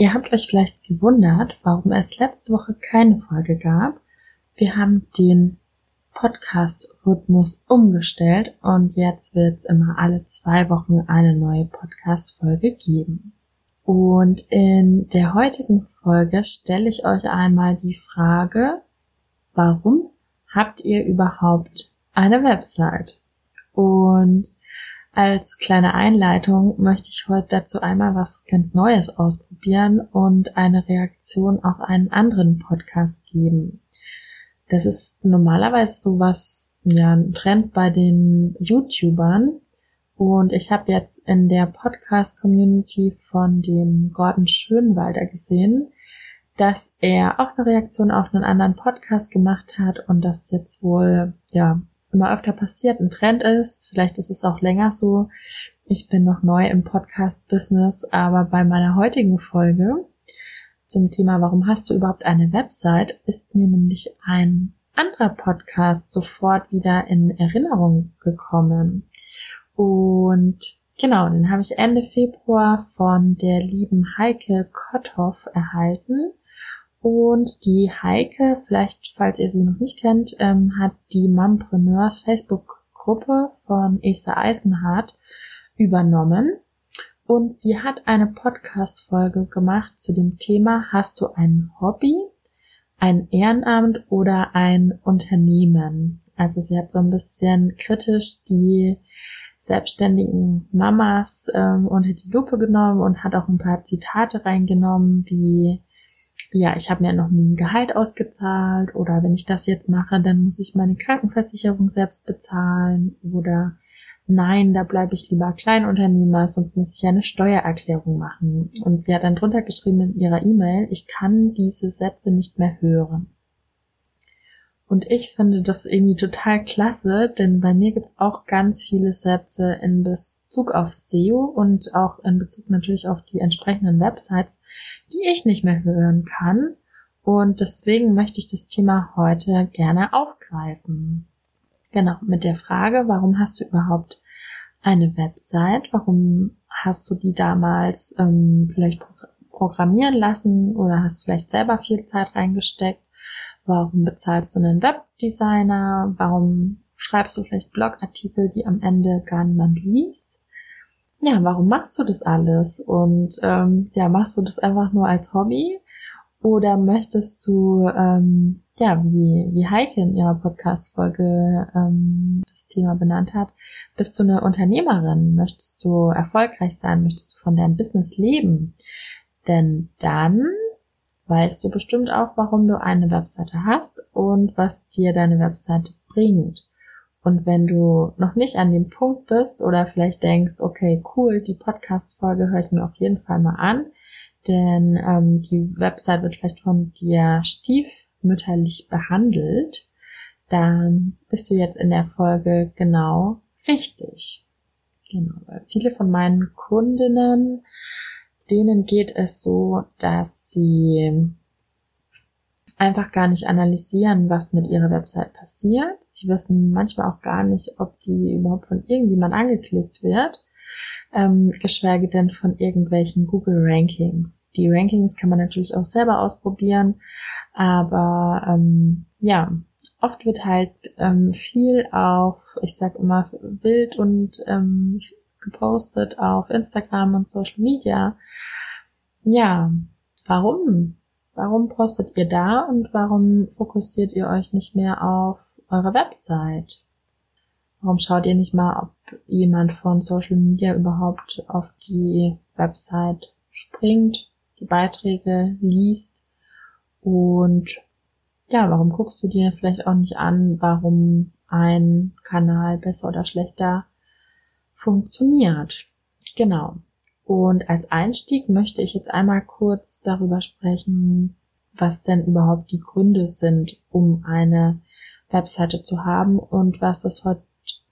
Ihr habt euch vielleicht gewundert, warum es letzte Woche keine Folge gab. Wir haben den Podcast-Rhythmus umgestellt und jetzt wird es immer alle zwei Wochen eine neue Podcast-Folge geben. Und in der heutigen Folge stelle ich euch einmal die Frage, warum habt ihr überhaupt eine Website? Und als kleine Einleitung möchte ich heute dazu einmal was ganz Neues ausprobieren und eine Reaktion auf einen anderen Podcast geben. Das ist normalerweise sowas, ja, ein Trend bei den YouTubern. Und ich habe jetzt in der Podcast-Community von dem Gordon Schönwalder gesehen, dass er auch eine Reaktion auf einen anderen Podcast gemacht hat und das jetzt wohl, ja, immer öfter passiert, ein Trend ist. Vielleicht ist es auch länger so. Ich bin noch neu im Podcast-Business, aber bei meiner heutigen Folge zum Thema, warum hast du überhaupt eine Website, ist mir nämlich ein anderer Podcast sofort wieder in Erinnerung gekommen. Und genau, den habe ich Ende Februar von der lieben Heike Kotthoff erhalten. Und die Heike, vielleicht falls ihr sie noch nicht kennt, ähm, hat die Mompreneurs Facebook-Gruppe von Esther Eisenhardt übernommen. Und sie hat eine Podcast-Folge gemacht zu dem Thema, hast du ein Hobby, ein Ehrenamt oder ein Unternehmen? Also sie hat so ein bisschen kritisch die selbstständigen Mamas ähm, unter die Lupe genommen und hat auch ein paar Zitate reingenommen, wie ja, ich habe mir noch nie ein Gehalt ausgezahlt oder wenn ich das jetzt mache, dann muss ich meine Krankenversicherung selbst bezahlen oder nein, da bleibe ich lieber Kleinunternehmer, sonst muss ich ja eine Steuererklärung machen. Und sie hat dann drunter geschrieben in ihrer E-Mail, ich kann diese Sätze nicht mehr hören. Und ich finde das irgendwie total klasse, denn bei mir gibt's auch ganz viele Sätze in Bezug auf SEO und auch in Bezug natürlich auf die entsprechenden Websites, die ich nicht mehr hören kann. Und deswegen möchte ich das Thema heute gerne aufgreifen. Genau, mit der Frage, warum hast du überhaupt eine Website? Warum hast du die damals ähm, vielleicht programmieren lassen oder hast vielleicht selber viel Zeit reingesteckt? Warum bezahlst du einen Webdesigner? Warum schreibst du vielleicht Blogartikel, die am Ende gar niemand liest? Ja, warum machst du das alles? Und ähm, ja, machst du das einfach nur als Hobby? Oder möchtest du, ähm, ja, wie, wie Heike in ihrer Podcast-Folge ähm, das Thema benannt hat, bist du eine Unternehmerin? Möchtest du erfolgreich sein? Möchtest du von deinem Business leben? Denn dann weißt du bestimmt auch, warum du eine Webseite hast und was dir deine Webseite bringt. Und wenn du noch nicht an dem Punkt bist oder vielleicht denkst, okay, cool, die Podcast-Folge höre ich mir auf jeden Fall mal an, denn ähm, die Website wird vielleicht von dir stiefmütterlich behandelt, dann bist du jetzt in der Folge genau richtig. Genau, weil viele von meinen Kundinnen denen geht es so, dass sie einfach gar nicht analysieren, was mit ihrer Website passiert. Sie wissen manchmal auch gar nicht, ob die überhaupt von irgendjemand angeklickt wird, ähm, geschweige denn von irgendwelchen Google Rankings. Die Rankings kann man natürlich auch selber ausprobieren, aber ähm, ja, oft wird halt ähm, viel auf, ich sag immer, Bild und ähm, gepostet auf Instagram und Social Media. Ja, warum? Warum postet ihr da und warum fokussiert ihr euch nicht mehr auf eure Website? Warum schaut ihr nicht mal, ob jemand von Social Media überhaupt auf die Website springt, die Beiträge liest und ja, warum guckst du dir vielleicht auch nicht an, warum ein Kanal besser oder schlechter funktioniert. Genau. Und als Einstieg möchte ich jetzt einmal kurz darüber sprechen, was denn überhaupt die Gründe sind, um eine Webseite zu haben und was es heute,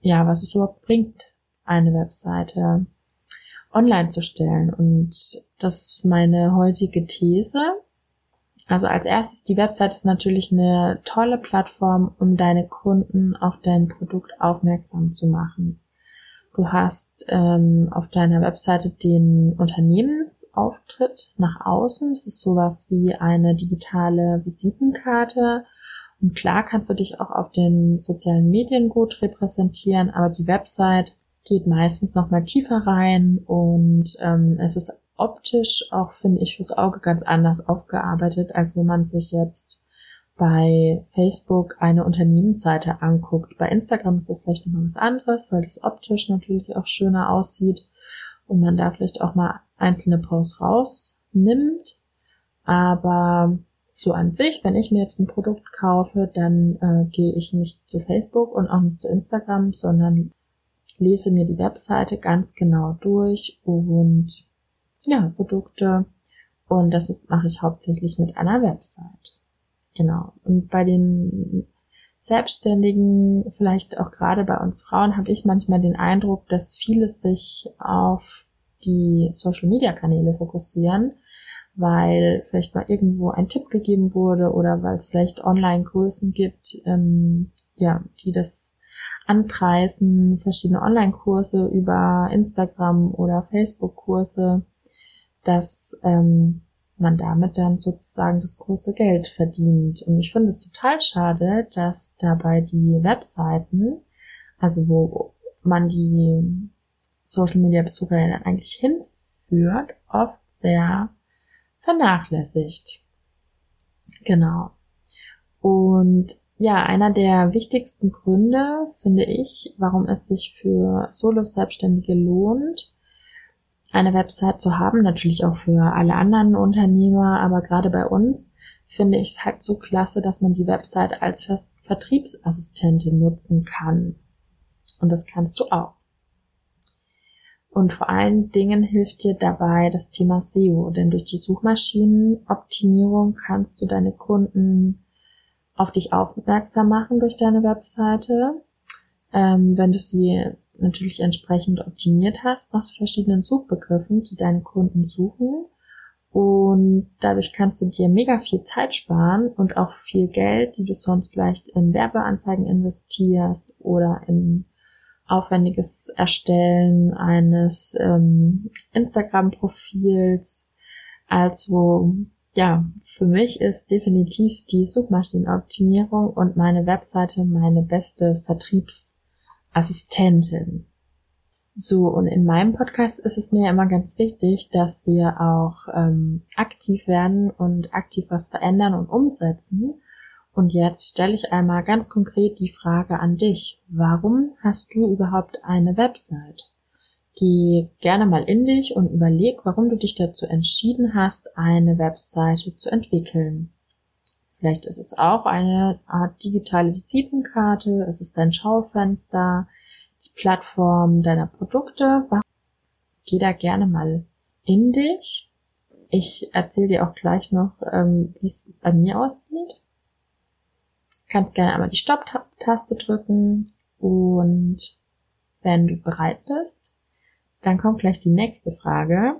ja, was es überhaupt bringt, eine Webseite online zu stellen. Und das ist meine heutige These. Also als erstes, die Website ist natürlich eine tolle Plattform, um deine Kunden auf dein Produkt aufmerksam zu machen. Du hast ähm, auf deiner Webseite den Unternehmensauftritt nach außen. Das ist sowas wie eine digitale Visitenkarte. Und klar kannst du dich auch auf den sozialen Medien gut repräsentieren, aber die Website geht meistens noch mal tiefer rein und ähm, es ist optisch auch, finde ich, fürs Auge ganz anders aufgearbeitet, als wenn man sich jetzt bei Facebook eine Unternehmensseite anguckt. Bei Instagram ist das vielleicht nochmal was anderes, weil das optisch natürlich auch schöner aussieht und man da vielleicht auch mal einzelne Posts rausnimmt. Aber so an sich, wenn ich mir jetzt ein Produkt kaufe, dann äh, gehe ich nicht zu Facebook und auch nicht zu Instagram, sondern lese mir die Webseite ganz genau durch und ja, Produkte. Und das mache ich hauptsächlich mit einer Website. Genau. Und bei den Selbstständigen, vielleicht auch gerade bei uns Frauen, habe ich manchmal den Eindruck, dass viele sich auf die Social Media Kanäle fokussieren, weil vielleicht mal irgendwo ein Tipp gegeben wurde oder weil es vielleicht Online-Größen gibt, ähm, ja, die das anpreisen, verschiedene Online-Kurse über Instagram oder Facebook-Kurse, dass ähm, man damit dann sozusagen das große Geld verdient. Und ich finde es total schade, dass dabei die Webseiten, also wo man die Social Media Besucher dann eigentlich hinführt, oft sehr vernachlässigt. Genau. Und ja, einer der wichtigsten Gründe, finde ich, warum es sich für Solo-Selbstständige lohnt, eine Website zu haben, natürlich auch für alle anderen Unternehmer, aber gerade bei uns finde ich es halt so klasse, dass man die Website als Vertriebsassistentin nutzen kann. Und das kannst du auch. Und vor allen Dingen hilft dir dabei das Thema SEO, denn durch die Suchmaschinenoptimierung kannst du deine Kunden auf dich aufmerksam machen durch deine Webseite. Ähm, wenn du sie natürlich entsprechend optimiert hast nach verschiedenen Suchbegriffen, die deine Kunden suchen. Und dadurch kannst du dir mega viel Zeit sparen und auch viel Geld, die du sonst vielleicht in Werbeanzeigen investierst oder in aufwendiges Erstellen eines ähm, Instagram-Profils. Also ja, für mich ist definitiv die Suchmaschinenoptimierung und meine Webseite meine beste Vertriebs Assistentin. So, und in meinem Podcast ist es mir immer ganz wichtig, dass wir auch ähm, aktiv werden und aktiv was verändern und umsetzen. Und jetzt stelle ich einmal ganz konkret die Frage an dich. Warum hast du überhaupt eine Website? Geh gerne mal in dich und überleg, warum du dich dazu entschieden hast, eine Webseite zu entwickeln. Vielleicht ist es auch eine Art digitale Visitenkarte, es ist dein Schaufenster, die Plattform deiner Produkte. Geh da gerne mal in dich. Ich erzähle dir auch gleich noch, ähm, wie es bei mir aussieht. Du kannst gerne einmal die Stopp-Taste drücken und wenn du bereit bist, dann kommt gleich die nächste Frage.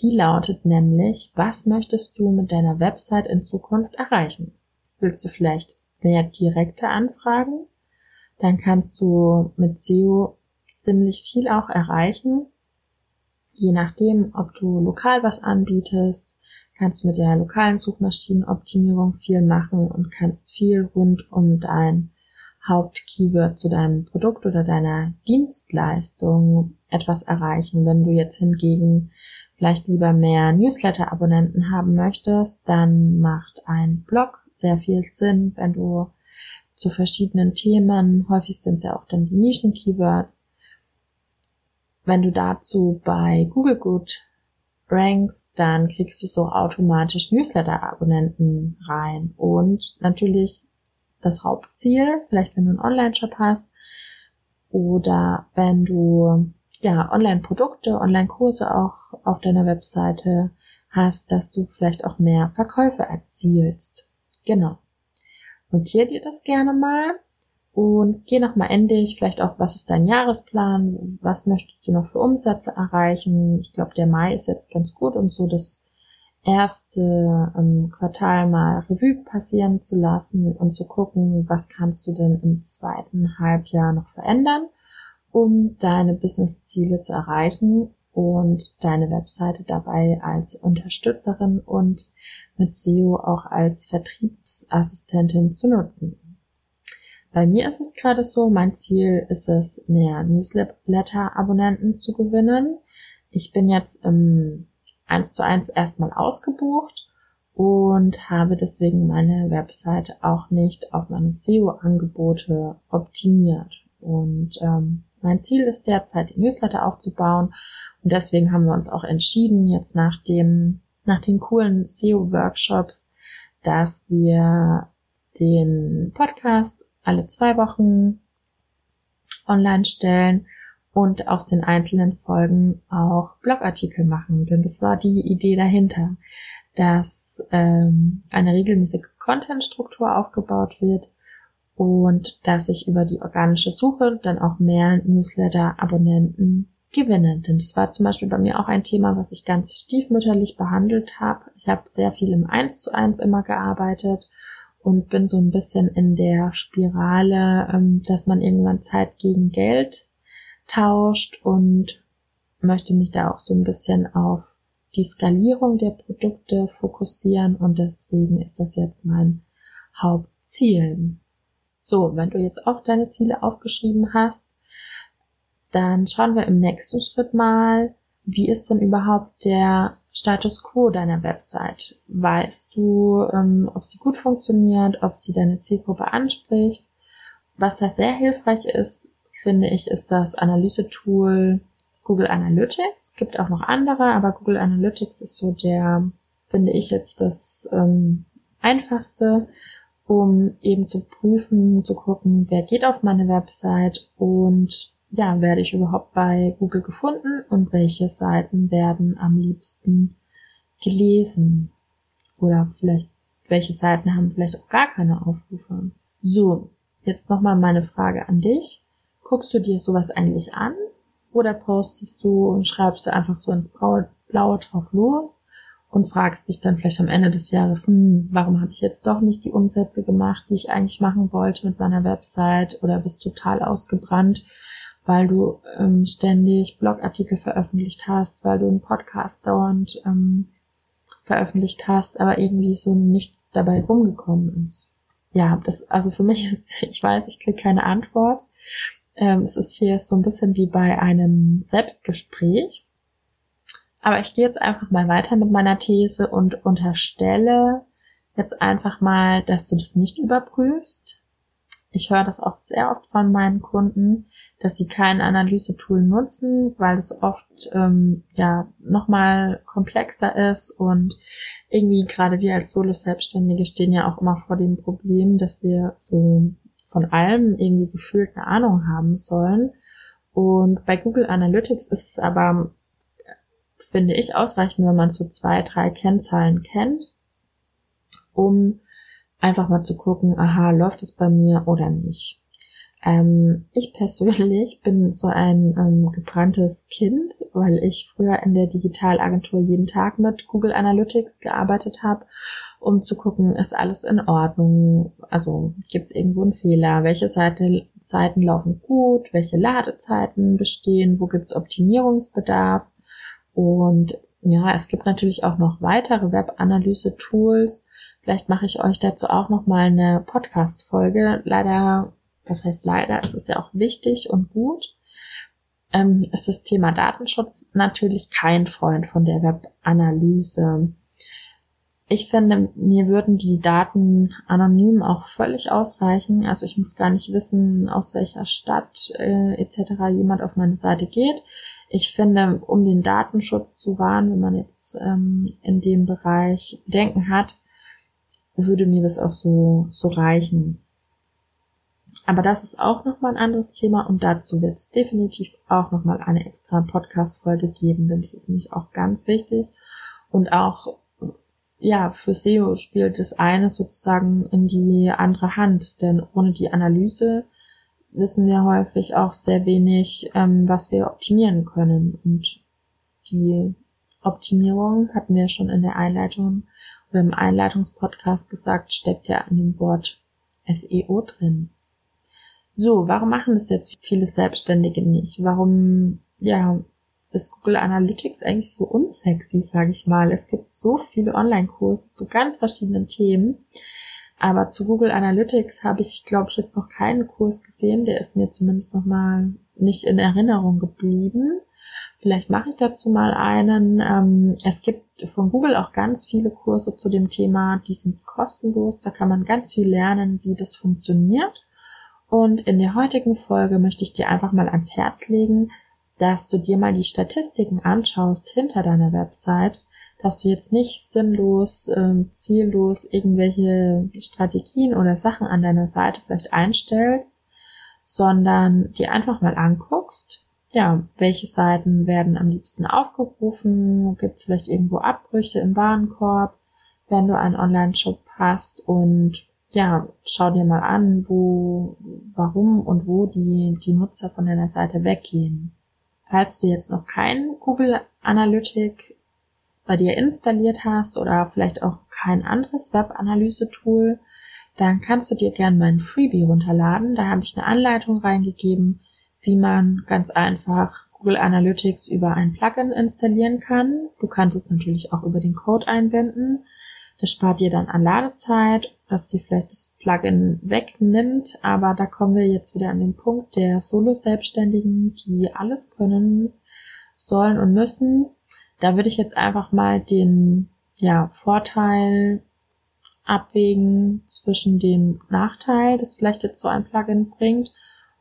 Die lautet nämlich, was möchtest du mit deiner Website in Zukunft erreichen? Willst du vielleicht mehr direkte Anfragen? Dann kannst du mit SEO ziemlich viel auch erreichen. Je nachdem, ob du lokal was anbietest, kannst du mit der lokalen Suchmaschinenoptimierung viel machen und kannst viel rund um dein Hauptkeyword zu deinem Produkt oder deiner Dienstleistung etwas erreichen. Wenn du jetzt hingegen vielleicht lieber mehr Newsletter-Abonnenten haben möchtest, dann macht ein Blog sehr viel Sinn, wenn du zu verschiedenen Themen, häufig sind es ja auch dann die Nischen-Keywords, wenn du dazu bei Google gut rankst, dann kriegst du so automatisch Newsletter-Abonnenten rein. Und natürlich das Hauptziel, vielleicht wenn du einen Online-Shop hast oder wenn du ja, Online-Produkte, Online-Kurse auch auf deiner Webseite hast, dass du vielleicht auch mehr Verkäufe erzielst. Genau. Notier dir das gerne mal und geh nochmal endlich, vielleicht auch, was ist dein Jahresplan, was möchtest du noch für Umsätze erreichen. Ich glaube, der Mai ist jetzt ganz gut, um so das erste ähm, Quartal mal Revue passieren zu lassen und zu gucken, was kannst du denn im zweiten Halbjahr noch verändern, um deine Business-Ziele zu erreichen und deine Webseite dabei als Unterstützerin und mit SEO auch als Vertriebsassistentin zu nutzen. Bei mir ist es gerade so, mein Ziel ist es, mehr Newsletter-Abonnenten zu gewinnen. Ich bin jetzt im 1 zu 1 erstmal ausgebucht und habe deswegen meine Webseite auch nicht auf meine SEO-Angebote optimiert. Und ähm, mein Ziel ist derzeit, die Newsletter aufzubauen und deswegen haben wir uns auch entschieden, jetzt nach dem, nach den coolen SEO-Workshops, dass wir den Podcast alle zwei Wochen online stellen und aus den einzelnen Folgen auch Blogartikel machen. Denn das war die Idee dahinter, dass ähm, eine regelmäßige Content-Struktur aufgebaut wird und dass ich über die organische Suche dann auch mehr Newsletter-Abonnenten gewinne. Denn das war zum Beispiel bei mir auch ein Thema, was ich ganz stiefmütterlich behandelt habe. Ich habe sehr viel im Eins zu eins immer gearbeitet und bin so ein bisschen in der Spirale, ähm, dass man irgendwann Zeit gegen Geld tauscht und möchte mich da auch so ein bisschen auf die Skalierung der Produkte fokussieren und deswegen ist das jetzt mein Hauptziel. So, wenn du jetzt auch deine Ziele aufgeschrieben hast, dann schauen wir im nächsten Schritt mal, wie ist denn überhaupt der Status quo deiner Website? Weißt du, ähm, ob sie gut funktioniert, ob sie deine Zielgruppe anspricht? Was da sehr hilfreich ist, finde ich, ist das Analysetool Google Analytics. Gibt auch noch andere, aber Google Analytics ist so der, finde ich jetzt das ähm, einfachste, um eben zu prüfen, zu gucken, wer geht auf meine Website und ja, werde ich überhaupt bei Google gefunden und welche Seiten werden am liebsten gelesen? Oder vielleicht, welche Seiten haben vielleicht auch gar keine Aufrufe? So, jetzt nochmal meine Frage an dich. Guckst du dir sowas eigentlich an? Oder postest du und schreibst du einfach so in Blau drauf los und fragst dich dann vielleicht am Ende des Jahres, hm, warum habe ich jetzt doch nicht die Umsätze gemacht, die ich eigentlich machen wollte mit meiner Website oder bist total ausgebrannt, weil du ähm, ständig Blogartikel veröffentlicht hast, weil du einen Podcast dauernd ähm, veröffentlicht hast, aber irgendwie so nichts dabei rumgekommen ist. Ja, das, also für mich ist, ich weiß, ich kriege keine Antwort. Ähm, es ist hier so ein bisschen wie bei einem Selbstgespräch. Aber ich gehe jetzt einfach mal weiter mit meiner These und unterstelle jetzt einfach mal, dass du das nicht überprüfst. Ich höre das auch sehr oft von meinen Kunden, dass sie kein Analysetool nutzen, weil es oft ähm, ja nochmal komplexer ist und irgendwie gerade wir als Solo-Selbstständige stehen ja auch immer vor dem Problem, dass wir so von allem irgendwie gefühlt eine Ahnung haben sollen. Und bei Google Analytics ist es aber, finde ich, ausreichend, wenn man so zwei, drei Kennzahlen kennt, um einfach mal zu gucken, aha, läuft es bei mir oder nicht. Ähm, ich persönlich bin so ein ähm, gebranntes Kind, weil ich früher in der Digitalagentur jeden Tag mit Google Analytics gearbeitet habe um zu gucken, ist alles in Ordnung, also gibt es irgendwo einen Fehler, welche Seite, Seiten laufen gut, welche Ladezeiten bestehen, wo gibt es Optimierungsbedarf und ja, es gibt natürlich auch noch weitere Webanalyse-Tools. Vielleicht mache ich euch dazu auch noch mal eine Podcast-Folge. Leider, was heißt leider, es ist ja auch wichtig und gut. Ähm, ist das Thema Datenschutz natürlich kein Freund von der Webanalyse. Ich finde, mir würden die Daten anonym auch völlig ausreichen. Also ich muss gar nicht wissen, aus welcher Stadt äh, etc. jemand auf meine Seite geht. Ich finde, um den Datenschutz zu wahren, wenn man jetzt ähm, in dem Bereich Bedenken hat, würde mir das auch so, so reichen. Aber das ist auch nochmal ein anderes Thema und dazu wird es definitiv auch nochmal eine extra Podcast-Folge geben, denn das ist nämlich auch ganz wichtig Und auch, ja, für SEO spielt das eine sozusagen in die andere Hand, denn ohne die Analyse wissen wir häufig auch sehr wenig, ähm, was wir optimieren können. Und die Optimierung hatten wir schon in der Einleitung oder im Einleitungspodcast gesagt, steckt ja in dem Wort SEO drin. So, warum machen das jetzt viele Selbstständige nicht? Warum, ja, ist Google Analytics eigentlich so unsexy, sage ich mal. Es gibt so viele Online-Kurse zu ganz verschiedenen Themen. Aber zu Google Analytics habe ich, glaube ich, jetzt noch keinen Kurs gesehen. Der ist mir zumindest noch mal nicht in Erinnerung geblieben. Vielleicht mache ich dazu mal einen. Ähm, es gibt von Google auch ganz viele Kurse zu dem Thema, die sind kostenlos. Da kann man ganz viel lernen, wie das funktioniert. Und in der heutigen Folge möchte ich dir einfach mal ans Herz legen, dass du dir mal die Statistiken anschaust hinter deiner Website, dass du jetzt nicht sinnlos, äh, ziellos irgendwelche Strategien oder Sachen an deiner Seite vielleicht einstellst, sondern dir einfach mal anguckst, ja, welche Seiten werden am liebsten aufgerufen? Gibt es vielleicht irgendwo Abbrüche im Warenkorb, wenn du einen Online-Shop hast? Und ja, schau dir mal an, wo, warum und wo die, die Nutzer von deiner Seite weggehen. Falls du jetzt noch kein Google Analytics bei dir installiert hast oder vielleicht auch kein anderes Web-Analyse-Tool, dann kannst du dir gerne mein Freebie runterladen. Da habe ich eine Anleitung reingegeben, wie man ganz einfach Google Analytics über ein Plugin installieren kann. Du kannst es natürlich auch über den Code einbinden. Das spart dir dann an Ladezeit, dass dir vielleicht das Plugin wegnimmt. Aber da kommen wir jetzt wieder an den Punkt der Solo-Selbstständigen, die alles können sollen und müssen. Da würde ich jetzt einfach mal den ja, Vorteil abwägen zwischen dem Nachteil, das vielleicht jetzt so ein Plugin bringt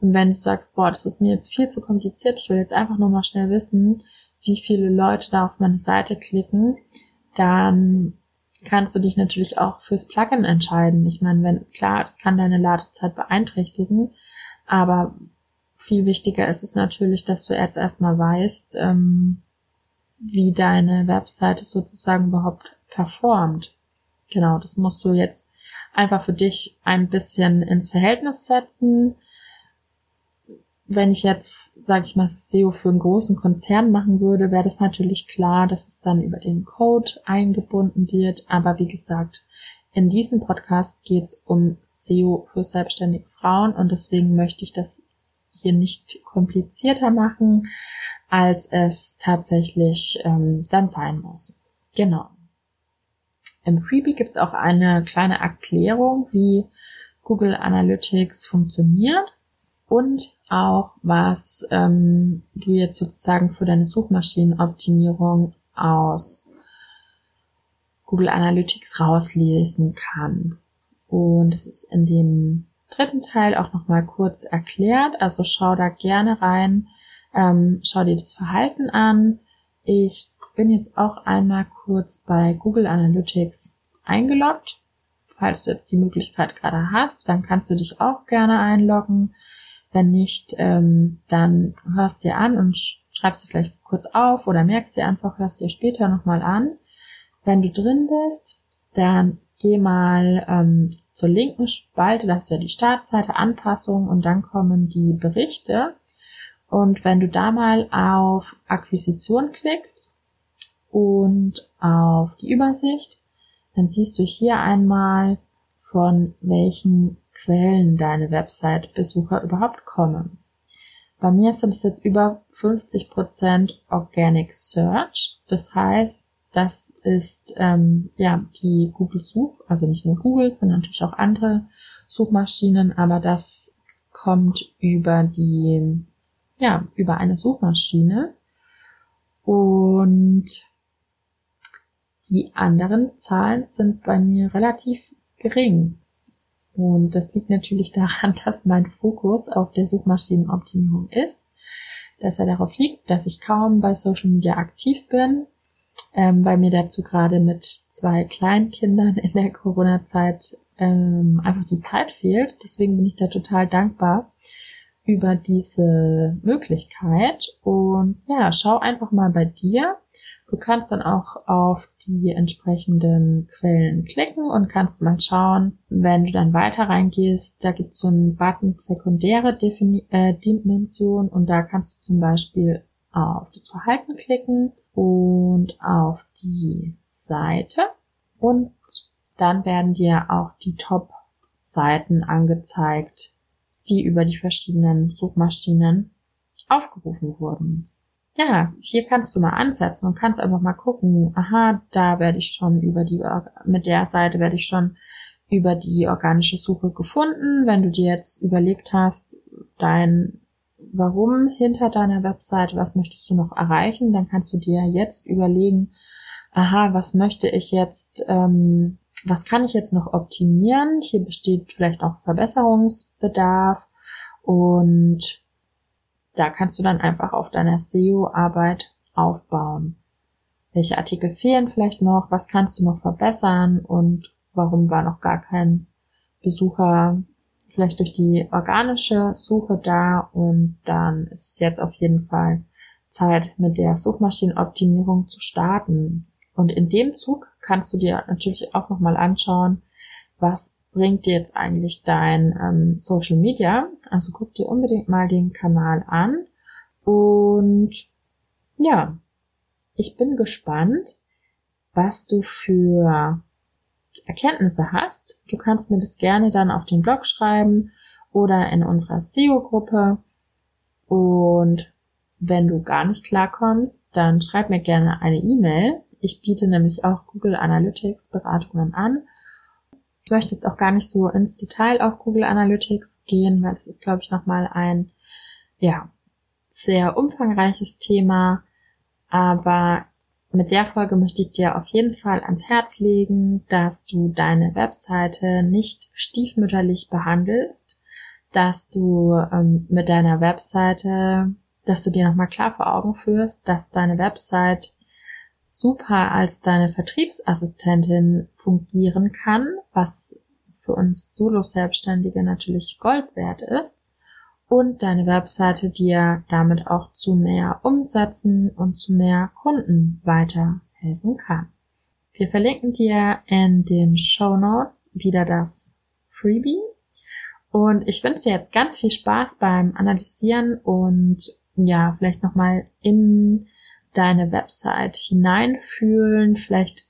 und wenn du sagst, boah, das ist mir jetzt viel zu kompliziert, ich will jetzt einfach nur mal schnell wissen, wie viele Leute da auf meine Seite klicken, dann kannst du dich natürlich auch fürs Plugin entscheiden. Ich meine, wenn, klar, das kann deine Ladezeit beeinträchtigen, aber viel wichtiger ist es natürlich, dass du jetzt erstmal weißt, ähm, wie deine Webseite sozusagen überhaupt performt. Genau, das musst du jetzt einfach für dich ein bisschen ins Verhältnis setzen wenn ich jetzt, sage ich mal, SEO für einen großen Konzern machen würde, wäre das natürlich klar, dass es dann über den Code eingebunden wird. Aber wie gesagt, in diesem Podcast geht es um SEO für selbstständige Frauen und deswegen möchte ich das hier nicht komplizierter machen, als es tatsächlich ähm, dann sein muss. Genau. Im Freebie gibt es auch eine kleine Erklärung, wie Google Analytics funktioniert und auch, was ähm, du jetzt sozusagen für deine Suchmaschinenoptimierung aus Google Analytics rauslesen kann. Und es ist in dem dritten Teil auch nochmal kurz erklärt. Also schau da gerne rein, ähm, schau dir das Verhalten an. Ich bin jetzt auch einmal kurz bei Google Analytics eingeloggt. Falls du jetzt die Möglichkeit gerade hast, dann kannst du dich auch gerne einloggen. Wenn nicht, ähm, dann hörst dir an und schreibst du vielleicht kurz auf oder merkst dir einfach, hörst dir später nochmal an. Wenn du drin bist, dann geh mal ähm, zur linken Spalte, da hast du ja die Startseite, Anpassung und dann kommen die Berichte. Und wenn du da mal auf Akquisition klickst und auf die Übersicht, dann siehst du hier einmal, von welchen Quellen deine Website-Besucher überhaupt kommen. Bei mir sind es jetzt über 50% Organic Search. Das heißt, das ist ähm, ja die Google Such, also nicht nur Google, sondern natürlich auch andere Suchmaschinen, aber das kommt über die ja über eine Suchmaschine und die anderen Zahlen sind bei mir relativ gering. Und das liegt natürlich daran, dass mein Fokus auf der Suchmaschinenoptimierung ist, dass er darauf liegt, dass ich kaum bei Social Media aktiv bin, ähm, weil mir dazu gerade mit zwei Kleinkindern in der Corona-Zeit ähm, einfach die Zeit fehlt. Deswegen bin ich da total dankbar über diese Möglichkeit. Und ja, schau einfach mal bei dir, Du kannst dann auch auf die entsprechenden Quellen klicken und kannst mal schauen, wenn du dann weiter reingehst, da gibt es so einen Button sekundäre Defini äh, Dimension und da kannst du zum Beispiel auf das Verhalten klicken und auf die Seite und dann werden dir auch die Top-Seiten angezeigt, die über die verschiedenen Suchmaschinen aufgerufen wurden. Ja, hier kannst du mal ansetzen und kannst einfach mal gucken, aha, da werde ich schon über die, mit der Seite werde ich schon über die organische Suche gefunden. Wenn du dir jetzt überlegt hast, dein Warum hinter deiner Webseite, was möchtest du noch erreichen, dann kannst du dir jetzt überlegen, aha, was möchte ich jetzt, ähm, was kann ich jetzt noch optimieren? Hier besteht vielleicht auch Verbesserungsbedarf und da kannst du dann einfach auf deiner SEO-Arbeit aufbauen. Welche Artikel fehlen vielleicht noch? Was kannst du noch verbessern? Und warum war noch gar kein Besucher vielleicht durch die organische Suche da? Und dann ist es jetzt auf jeden Fall Zeit, mit der Suchmaschinenoptimierung zu starten. Und in dem Zug kannst du dir natürlich auch nochmal anschauen, was bringt dir jetzt eigentlich dein ähm, Social Media? Also guck dir unbedingt mal den Kanal an. Und ja, ich bin gespannt, was du für Erkenntnisse hast. Du kannst mir das gerne dann auf den Blog schreiben oder in unserer SEO-Gruppe. Und wenn du gar nicht klarkommst, dann schreib mir gerne eine E-Mail. Ich biete nämlich auch Google Analytics Beratungen an ich möchte jetzt auch gar nicht so ins Detail auf Google Analytics gehen, weil das ist, glaube ich, nochmal ein, ja, sehr umfangreiches Thema. Aber mit der Folge möchte ich dir auf jeden Fall ans Herz legen, dass du deine Webseite nicht stiefmütterlich behandelst, dass du ähm, mit deiner Webseite, dass du dir nochmal klar vor Augen führst, dass deine Website super als deine Vertriebsassistentin fungieren kann, was für uns Solo-Selbstständige natürlich Gold wert ist und deine Webseite dir damit auch zu mehr Umsätzen und zu mehr Kunden weiterhelfen kann. Wir verlinken dir in den Show Notes wieder das Freebie und ich wünsche dir jetzt ganz viel Spaß beim Analysieren und ja, vielleicht nochmal in deine Website hineinfühlen. Vielleicht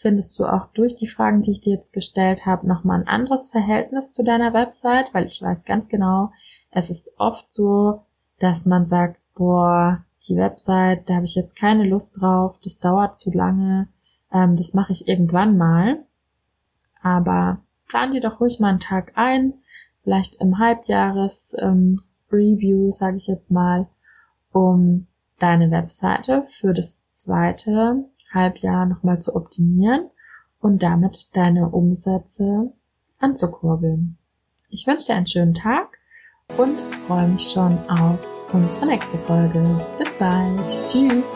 findest du auch durch die Fragen, die ich dir jetzt gestellt habe, nochmal ein anderes Verhältnis zu deiner Website, weil ich weiß ganz genau, es ist oft so, dass man sagt, boah, die Website, da habe ich jetzt keine Lust drauf, das dauert zu lange, ähm, das mache ich irgendwann mal. Aber plan dir doch ruhig mal einen Tag ein, vielleicht im Halbjahres ähm, sage ich jetzt mal, um deine Webseite für das zweite Halbjahr nochmal zu optimieren und damit deine Umsätze anzukurbeln. Ich wünsche dir einen schönen Tag und freue mich schon auf unsere nächste Folge. Bis bald. Tschüss.